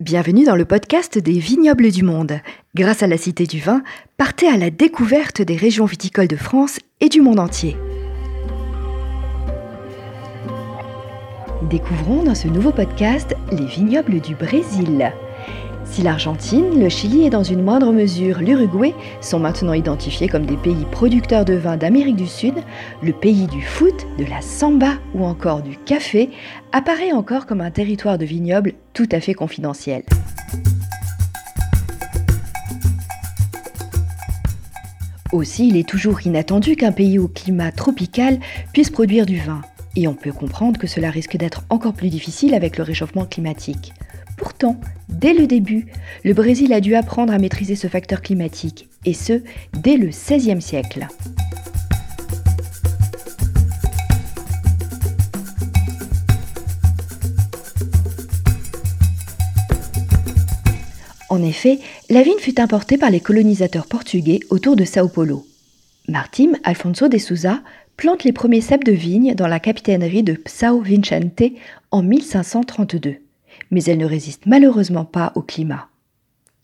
Bienvenue dans le podcast des vignobles du monde. Grâce à la Cité du Vin, partez à la découverte des régions viticoles de France et du monde entier. Découvrons dans ce nouveau podcast les vignobles du Brésil. Si l'Argentine, le Chili et dans une moindre mesure l'Uruguay sont maintenant identifiés comme des pays producteurs de vin d'Amérique du Sud, le pays du foot, de la samba ou encore du café apparaît encore comme un territoire de vignobles tout à fait confidentiel. Aussi, il est toujours inattendu qu'un pays au climat tropical puisse produire du vin. Et on peut comprendre que cela risque d'être encore plus difficile avec le réchauffement climatique. Pourtant, dès le début, le Brésil a dû apprendre à maîtriser ce facteur climatique, et ce, dès le XVIe siècle. En effet, la vigne fut importée par les colonisateurs portugais autour de Sao Paulo. Martim Alfonso de Souza plante les premiers cèpes de vigne dans la capitainerie de Sao Vicente en 1532 mais elle ne résiste malheureusement pas au climat.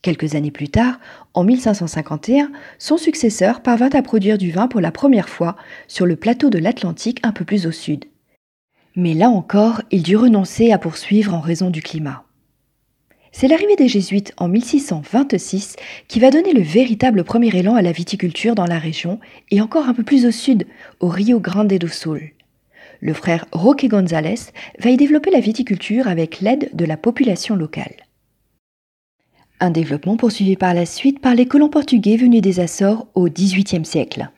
Quelques années plus tard, en 1551, son successeur parvint à produire du vin pour la première fois sur le plateau de l'Atlantique un peu plus au sud. Mais là encore, il dut renoncer à poursuivre en raison du climat. C'est l'arrivée des jésuites en 1626 qui va donner le véritable premier élan à la viticulture dans la région et encore un peu plus au sud, au Rio Grande do Sul le frère Roque González va y développer la viticulture avec l'aide de la population locale. Un développement poursuivi par la suite par les colons portugais venus des Açores au XVIIIe siècle.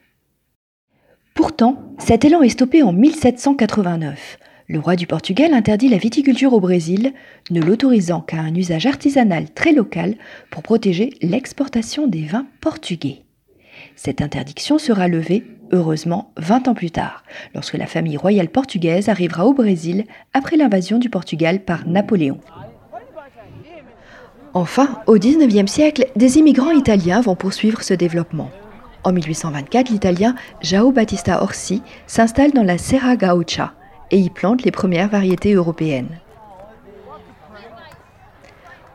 Pourtant, cet élan est stoppé en 1789. Le roi du Portugal interdit la viticulture au Brésil, ne l'autorisant qu'à un usage artisanal très local pour protéger l'exportation des vins portugais. Cette interdiction sera levée, heureusement, 20 ans plus tard, lorsque la famille royale portugaise arrivera au Brésil après l'invasion du Portugal par Napoléon. Enfin, au XIXe siècle, des immigrants italiens vont poursuivre ce développement. En 1824, l'Italien Jao Battista Orsi s'installe dans la Serra Gaucha et y plante les premières variétés européennes.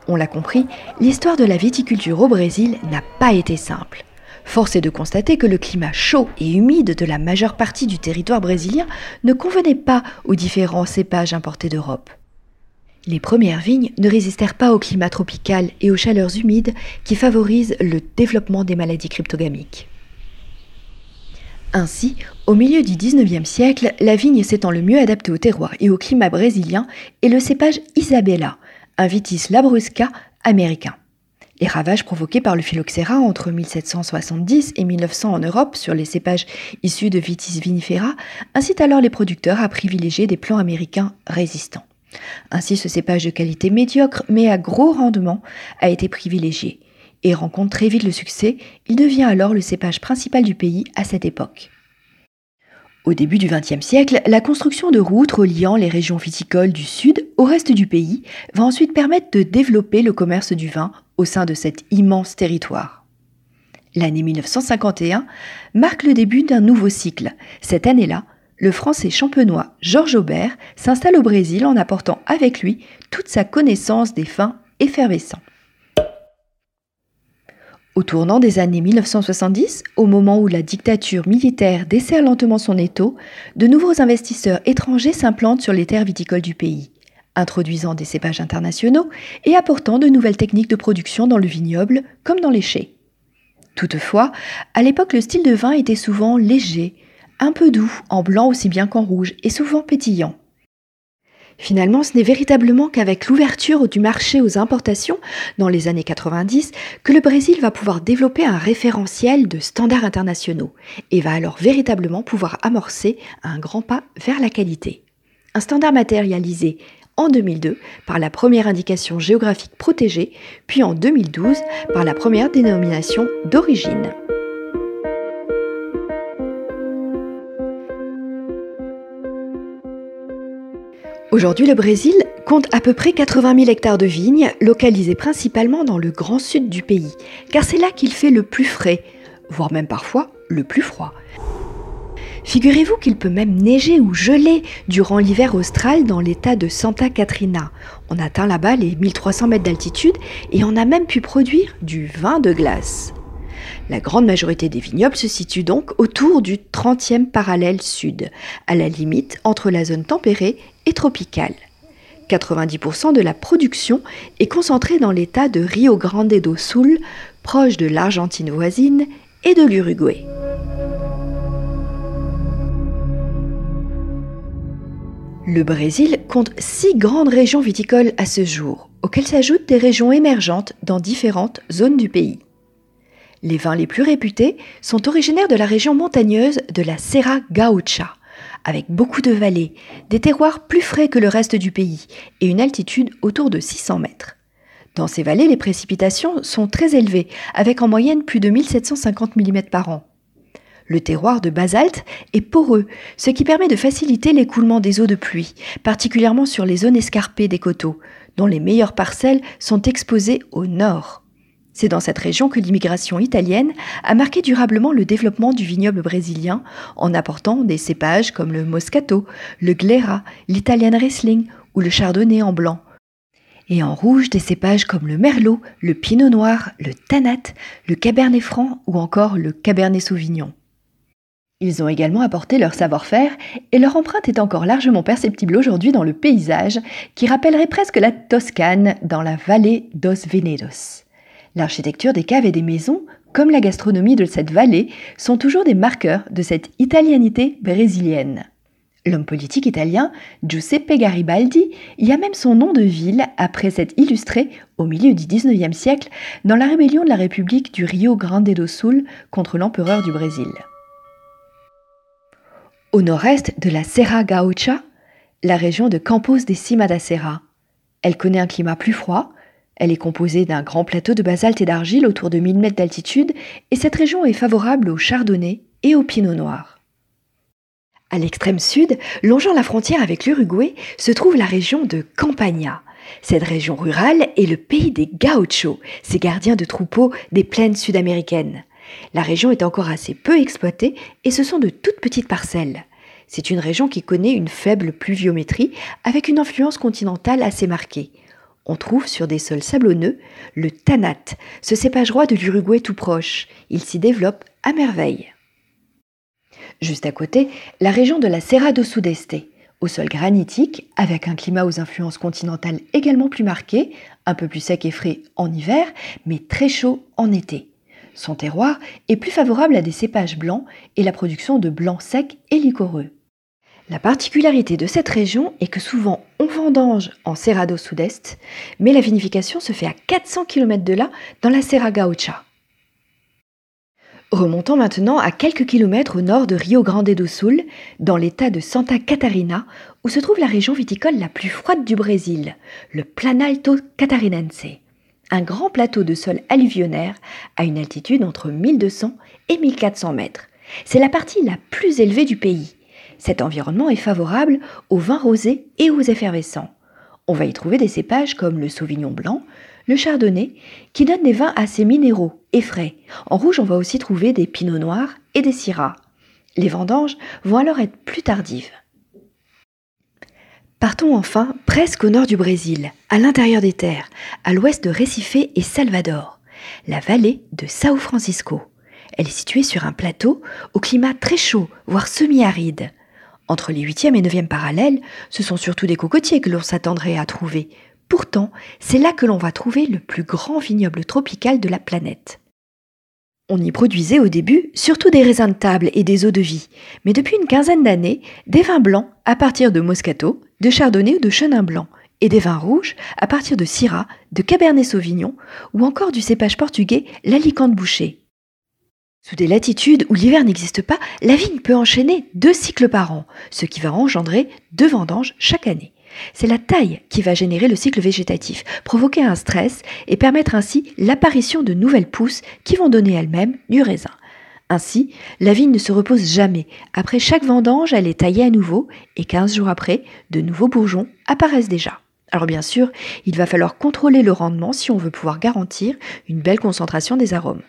On l'a compris, l'histoire de la viticulture au Brésil n'a pas été simple. Force est de constater que le climat chaud et humide de la majeure partie du territoire brésilien ne convenait pas aux différents cépages importés d'Europe. Les premières vignes ne résistèrent pas au climat tropical et aux chaleurs humides qui favorisent le développement des maladies cryptogamiques. Ainsi, au milieu du XIXe siècle, la vigne s'étant le mieux adaptée au terroir et au climat brésilien est le cépage Isabella, un vitis labrusca américain. Les ravages provoqués par le phylloxéra entre 1770 et 1900 en Europe sur les cépages issus de Vitis vinifera incitent alors les producteurs à privilégier des plants américains résistants. Ainsi, ce cépage de qualité médiocre mais à gros rendement a été privilégié et rencontre très vite le succès. Il devient alors le cépage principal du pays à cette époque. Au début du XXe siècle, la construction de routes reliant les régions viticoles du sud au reste du pays va ensuite permettre de développer le commerce du vin au sein de cet immense territoire. L'année 1951 marque le début d'un nouveau cycle. Cette année-là, le français champenois Georges Aubert s'installe au Brésil en apportant avec lui toute sa connaissance des fins effervescents. Au tournant des années 1970, au moment où la dictature militaire dessert lentement son étau, de nouveaux investisseurs étrangers s'implantent sur les terres viticoles du pays introduisant des cépages internationaux et apportant de nouvelles techniques de production dans le vignoble comme dans les chais. Toutefois, à l'époque, le style de vin était souvent léger, un peu doux, en blanc aussi bien qu'en rouge, et souvent pétillant. Finalement, ce n'est véritablement qu'avec l'ouverture du marché aux importations dans les années 90 que le Brésil va pouvoir développer un référentiel de standards internationaux et va alors véritablement pouvoir amorcer un grand pas vers la qualité. Un standard matérialisé en 2002 par la première indication géographique protégée, puis en 2012 par la première dénomination d'origine. Aujourd'hui, le Brésil compte à peu près 80 000 hectares de vignes, localisés principalement dans le grand sud du pays, car c'est là qu'il fait le plus frais, voire même parfois le plus froid. Figurez-vous qu'il peut même neiger ou geler durant l'hiver austral dans l'état de Santa Catrina. On atteint là-bas les 1300 mètres d'altitude et on a même pu produire du vin de glace. La grande majorité des vignobles se situe donc autour du 30e parallèle sud, à la limite entre la zone tempérée et tropicale. 90% de la production est concentrée dans l'état de Rio Grande do Sul, proche de l'Argentine voisine et de l'Uruguay. Le Brésil compte six grandes régions viticoles à ce jour, auxquelles s'ajoutent des régions émergentes dans différentes zones du pays. Les vins les plus réputés sont originaires de la région montagneuse de la Serra Gaúcha, avec beaucoup de vallées, des terroirs plus frais que le reste du pays et une altitude autour de 600 mètres. Dans ces vallées, les précipitations sont très élevées, avec en moyenne plus de 1750 mm par an. Le terroir de basalte est poreux, ce qui permet de faciliter l'écoulement des eaux de pluie, particulièrement sur les zones escarpées des coteaux, dont les meilleures parcelles sont exposées au nord. C'est dans cette région que l'immigration italienne a marqué durablement le développement du vignoble brésilien en apportant des cépages comme le Moscato, le Glera, l'Italian Riesling ou le Chardonnay en blanc. Et en rouge, des cépages comme le Merlot, le Pinot Noir, le Tanat, le Cabernet Franc ou encore le Cabernet Sauvignon. Ils ont également apporté leur savoir-faire et leur empreinte est encore largement perceptible aujourd'hui dans le paysage qui rappellerait presque la Toscane dans la vallée dos Venedos. L'architecture des caves et des maisons, comme la gastronomie de cette vallée, sont toujours des marqueurs de cette italianité brésilienne. L'homme politique italien Giuseppe Garibaldi y a même son nom de ville après s'être illustré, au milieu du XIXe siècle, dans la rébellion de la République du Rio Grande do Sul contre l'empereur du Brésil. Au nord-est de la Serra Gaúcha, la région de Campos de Cima da Serra. Elle connaît un climat plus froid, elle est composée d'un grand plateau de basalte et d'argile autour de 1000 mètres d'altitude et cette région est favorable au chardonnay et au pinot noir. À l'extrême sud, longeant la frontière avec l'Uruguay, se trouve la région de Campagna. Cette région rurale est le pays des gauchos, ces gardiens de troupeaux des plaines sud-américaines. La région est encore assez peu exploitée et ce sont de toutes petites parcelles. C'est une région qui connaît une faible pluviométrie avec une influence continentale assez marquée on trouve sur des sols sablonneux le tanat, ce cépage roi de l'Uruguay tout proche. Il s'y développe à merveille. Juste à côté, la région de la Serra do Sudeste, au sol granitique, avec un climat aux influences continentales également plus marquées, un peu plus sec et frais en hiver, mais très chaud en été. Son terroir est plus favorable à des cépages blancs et la production de blancs secs et liquoreux. La particularité de cette région est que souvent on vendange en Cerrado Sud-Est, mais la vinification se fait à 400 km de là, dans la Serra Gaucha. Remontons maintenant à quelques kilomètres au nord de Rio Grande do Sul, dans l'état de Santa Catarina, où se trouve la région viticole la plus froide du Brésil, le Planalto Catarinense, un grand plateau de sol alluvionnaire à une altitude entre 1200 et 1400 mètres. C'est la partie la plus élevée du pays. Cet environnement est favorable aux vins rosés et aux effervescents. On va y trouver des cépages comme le sauvignon blanc, le chardonnay, qui donnent des vins assez minéraux et frais. En rouge, on va aussi trouver des pinots noirs et des syrahs. Les vendanges vont alors être plus tardives. Partons enfin presque au nord du Brésil, à l'intérieur des terres, à l'ouest de Recife et Salvador, la vallée de São Francisco. Elle est située sur un plateau au climat très chaud, voire semi-aride. Entre les 8e et 9e parallèles, ce sont surtout des cocotiers que l'on s'attendrait à trouver. Pourtant, c'est là que l'on va trouver le plus grand vignoble tropical de la planète. On y produisait au début surtout des raisins de table et des eaux de vie, mais depuis une quinzaine d'années, des vins blancs à partir de Moscato, de Chardonnay ou de Chenin blanc, et des vins rouges à partir de Syrah, de Cabernet Sauvignon ou encore du cépage portugais l'Alicante Boucher. Sous des latitudes où l'hiver n'existe pas, la vigne peut enchaîner deux cycles par an, ce qui va engendrer deux vendanges chaque année. C'est la taille qui va générer le cycle végétatif, provoquer un stress et permettre ainsi l'apparition de nouvelles pousses qui vont donner elles-mêmes du raisin. Ainsi, la vigne ne se repose jamais. Après chaque vendange, elle est taillée à nouveau et 15 jours après, de nouveaux bourgeons apparaissent déjà. Alors bien sûr, il va falloir contrôler le rendement si on veut pouvoir garantir une belle concentration des arômes.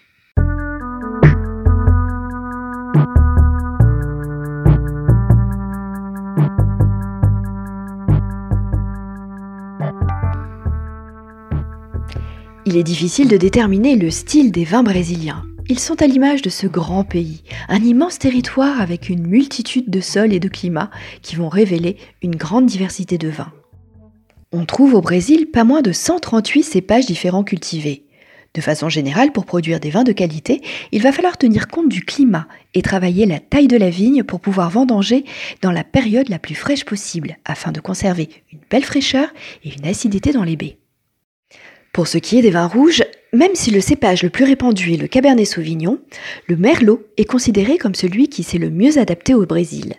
Il est difficile de déterminer le style des vins brésiliens. Ils sont à l'image de ce grand pays, un immense territoire avec une multitude de sols et de climats qui vont révéler une grande diversité de vins. On trouve au Brésil pas moins de 138 cépages différents cultivés. De façon générale, pour produire des vins de qualité, il va falloir tenir compte du climat et travailler la taille de la vigne pour pouvoir vendanger dans la période la plus fraîche possible, afin de conserver une belle fraîcheur et une acidité dans les baies. Pour ce qui est des vins rouges, même si le cépage le plus répandu est le Cabernet Sauvignon, le Merlot est considéré comme celui qui s'est le mieux adapté au Brésil.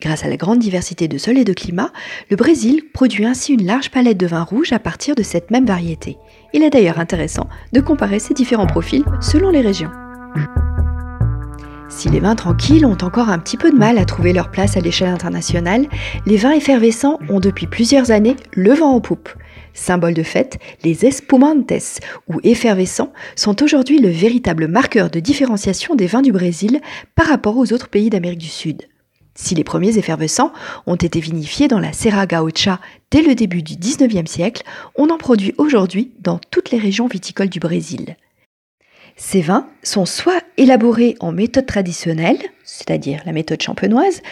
Grâce à la grande diversité de sols et de climats, le Brésil produit ainsi une large palette de vins rouges à partir de cette même variété. Il est d'ailleurs intéressant de comparer ces différents profils selon les régions. Si les vins tranquilles ont encore un petit peu de mal à trouver leur place à l'échelle internationale, les vins effervescents ont depuis plusieurs années le vent en poupe. Symbole de fête, les espumantes ou effervescents sont aujourd'hui le véritable marqueur de différenciation des vins du Brésil par rapport aux autres pays d'Amérique du Sud. Si les premiers effervescents ont été vinifiés dans la Serra Gaúcha dès le début du 19e siècle, on en produit aujourd'hui dans toutes les régions viticoles du Brésil. Ces vins sont soit élaborés en méthode traditionnelle, c'est-à-dire la méthode champenoise,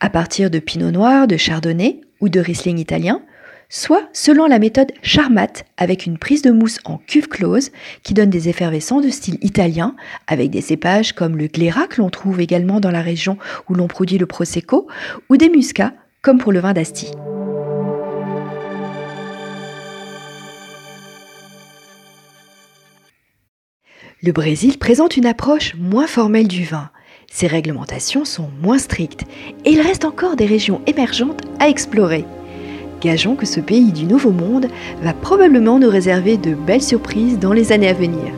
à partir de pinot noir, de chardonnay ou de riesling italien, soit selon la méthode Charmat avec une prise de mousse en cuve close qui donne des effervescents de style italien avec des cépages comme le Glera que l'on trouve également dans la région où l'on produit le Prosecco ou des muscats comme pour le vin d'Asti. Le Brésil présente une approche moins formelle du vin. Ses réglementations sont moins strictes et il reste encore des régions émergentes à explorer. Gageons que ce pays du Nouveau Monde va probablement nous réserver de belles surprises dans les années à venir.